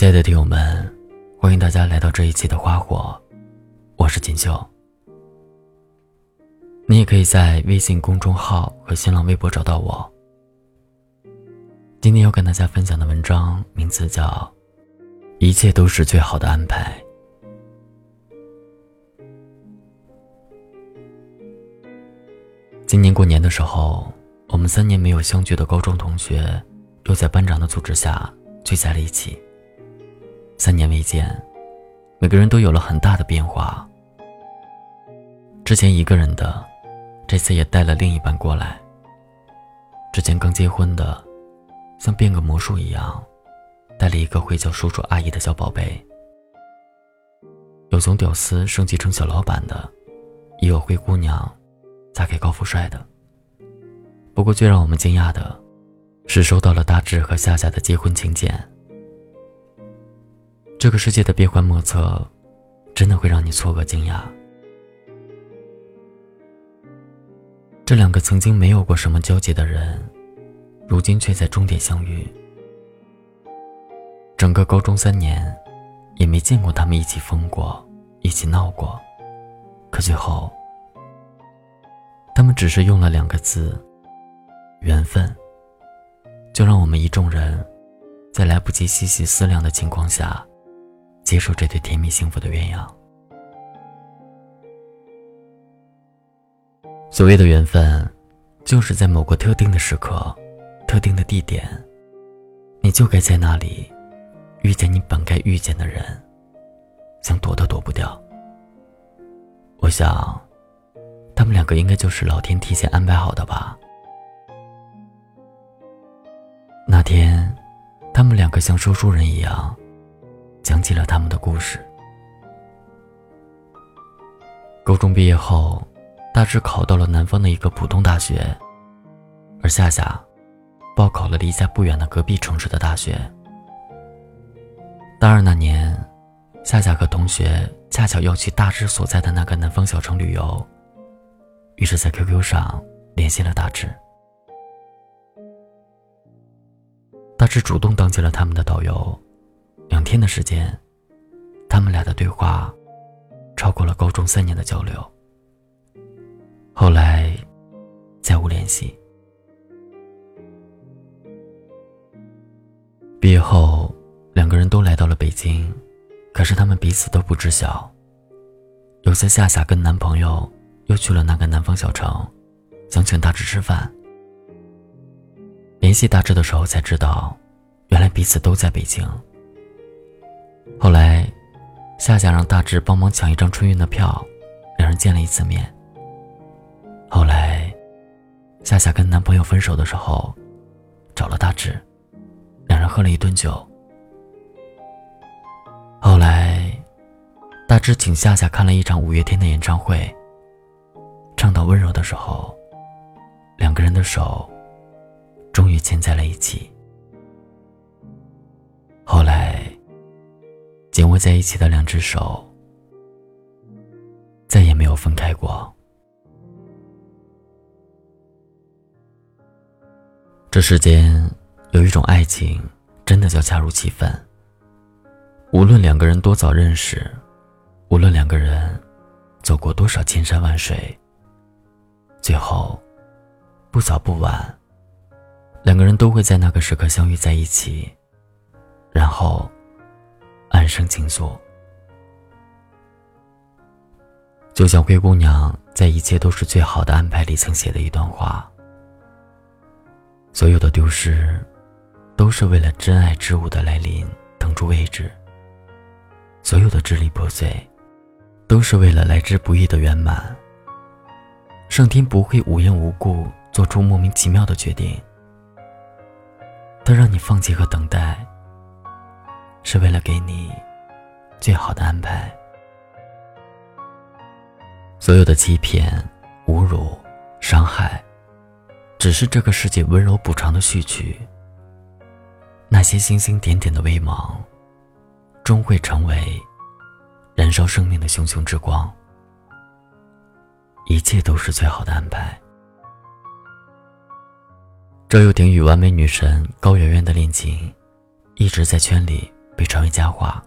亲爱的听友们，欢迎大家来到这一期的花火，我是锦绣。你也可以在微信公众号和新浪微博找到我。今天要跟大家分享的文章名字叫《一切都是最好的安排》。今年过年的时候，我们三年没有相聚的高中同学，又在班长的组织下聚在了一起。三年未见，每个人都有了很大的变化。之前一个人的，这次也带了另一半过来。之前刚结婚的，像变个魔术一样，带了一个会叫叔叔阿姨的小宝贝。有从屌丝升级成小老板的，也有灰姑娘嫁给高富帅的。不过最让我们惊讶的，是收到了大志和夏夏的结婚请柬。这个世界的变幻莫测，真的会让你错愕惊讶。这两个曾经没有过什么交集的人，如今却在终点相遇。整个高中三年，也没见过他们一起疯过，一起闹过。可最后，他们只是用了两个字“缘分”，就让我们一众人，在来不及细细思量的情况下。接受这对甜蜜幸福的鸳鸯。所谓的缘分，就是在某个特定的时刻、特定的地点，你就该在那里遇见你本该遇见的人，想躲都躲不掉。我想，他们两个应该就是老天提前安排好的吧。那天，他们两个像说书人一样。讲起了他们的故事。高中毕业后，大志考到了南方的一个普通大学，而夏夏报考了离家不远的隔壁城市的大学。大二那年，夏夏和同学恰巧要去大志所在的那个南方小城旅游，于是，在 QQ 上联系了大志。大志主动当起了他们的导游。两天的时间，他们俩的对话超过了高中三年的交流。后来，再无联系。毕业后，两个人都来到了北京，可是他们彼此都不知晓。有次夏夏跟男朋友又去了那个南方小城，想请大志吃饭。联系大志的时候才知道，原来彼此都在北京。后来，夏夏让大志帮忙抢一张春运的票，两人见了一次面。后来，夏夏跟男朋友分手的时候，找了大志，两人喝了一顿酒。后来，大志请夏夏看了一场五月天的演唱会。唱到温柔的时候，两个人的手终于牵在了一起。后来。在一起的两只手，再也没有分开过。这世间有一种爱情，真的叫恰如其分。无论两个人多早认识，无论两个人走过多少千山万水，最后不早不晚，两个人都会在那个时刻相遇在一起，然后。生静坐，就像灰姑娘在《一切都是最好的安排》里曾写的一段话：所有的丢失，都是为了真爱之物的来临腾出位置；所有的支离破碎，都是为了来之不易的圆满。上天不会无缘无故做出莫名其妙的决定，他让你放弃和等待。是为了给你最好的安排。所有的欺骗、侮辱、伤害，只是这个世界温柔补偿的序曲。那些星星点点的微芒，终会成为燃烧生命的熊熊之光。一切都是最好的安排。周又廷与完美女神高圆圆的恋情，一直在圈里。被传为佳话。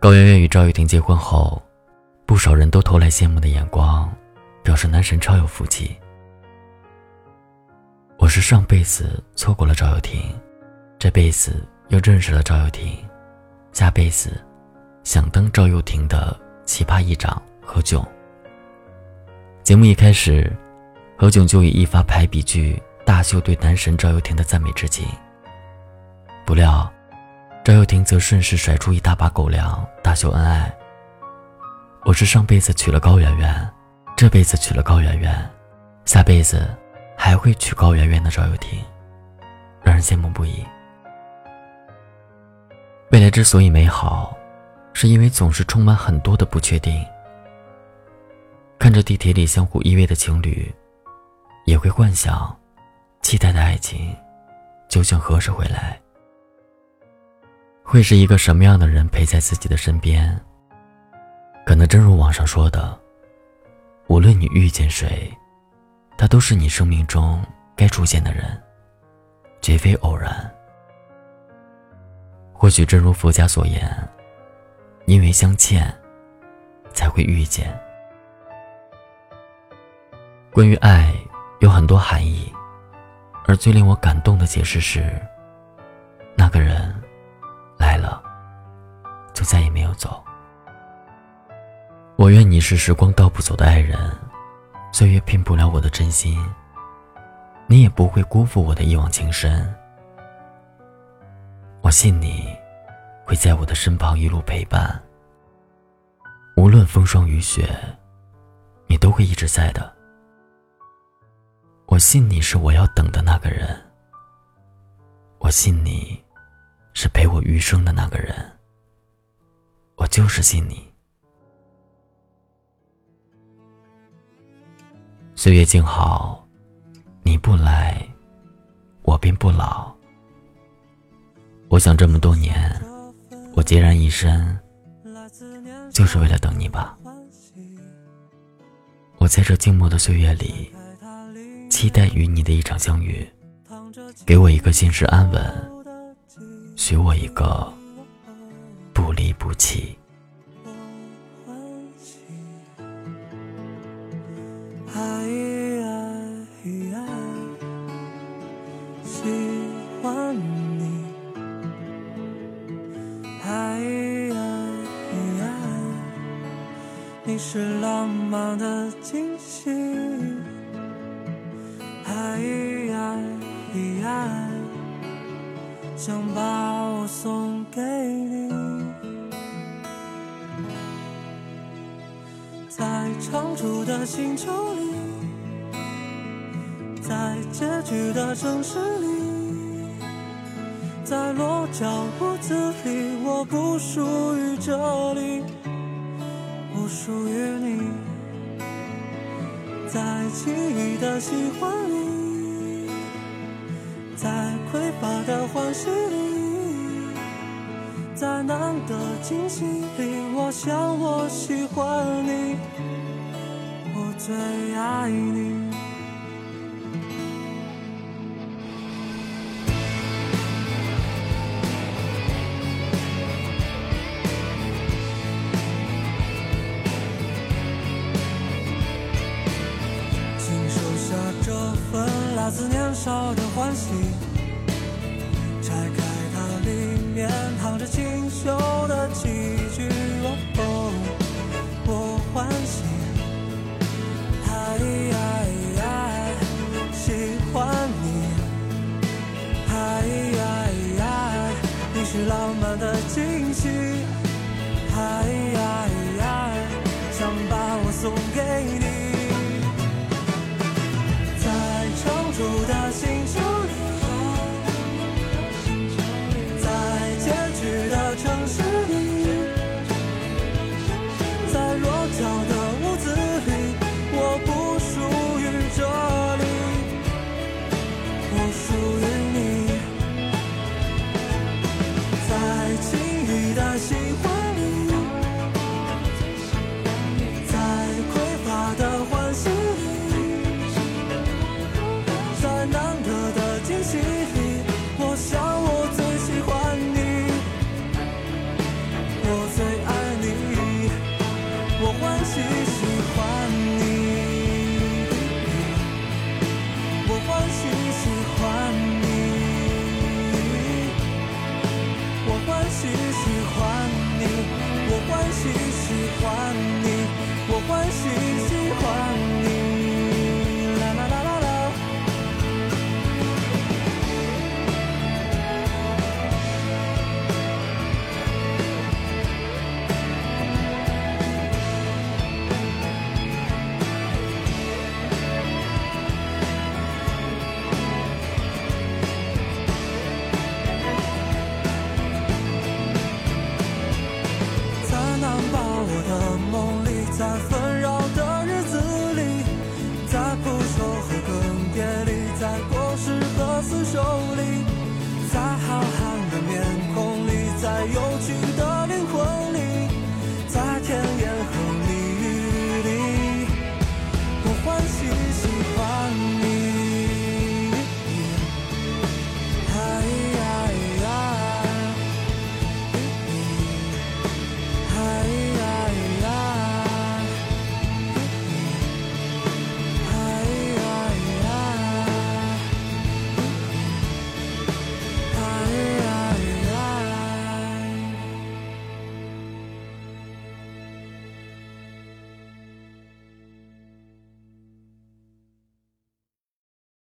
高圆圆与赵又廷结婚后，不少人都投来羡慕的眼光，表示男神超有福气。我是上辈子错过了赵又廷，这辈子又认识了赵又廷，下辈子想当赵又廷的奇葩议长何炅。节目一开始，何炅就以一发排比句大秀对男神赵又廷的赞美之情。不料，赵又廷则顺势甩出一大把狗粮大秀恩爱。我是上辈子娶了高圆圆，这辈子娶了高圆圆，下辈子。还会娶高圆圆的赵又廷，让人羡慕不已。未来之所以美好，是因为总是充满很多的不确定。看着地铁里相互依偎的情侣，也会幻想，期待的爱情究竟何时回来？会是一个什么样的人陪在自己的身边？可能正如网上说的，无论你遇见谁。他都是你生命中该出现的人，绝非偶然。或许正如佛家所言，因为相欠，才会遇见。关于爱，有很多含义，而最令我感动的解释是：那个人来了，就再也没有走。我愿你是时光倒不走的爱人。岁月骗不了我的真心，你也不会辜负我的一往情深。我信你会在我的身旁一路陪伴，无论风霜雨雪，你都会一直在的。我信你是我要等的那个人，我信你是陪我余生的那个人，我就是信你。岁月静好，你不来，我便不老。我想这么多年，我孑然一身，就是为了等你吧。我在这静默的岁月里，期待与你的一场相遇。给我一个心事安稳，许我一个不离不弃喜欢。你是浪漫的惊喜，爱爱想把给你，在长出的星球里，在结局的城市里，在落脚屋子里，我不属于这里。不属于你，在轻易的喜欢里，在匮乏的欢喜里，在难得惊喜里，我想我喜欢你，我最爱你。请收下这份来自年少的欢喜，清秀的几句。哦，我欢喜，爱爱喜欢你，爱爱你是浪漫的惊喜，爱爱想把我送给你。难得的。喜喜欢你，我欢喜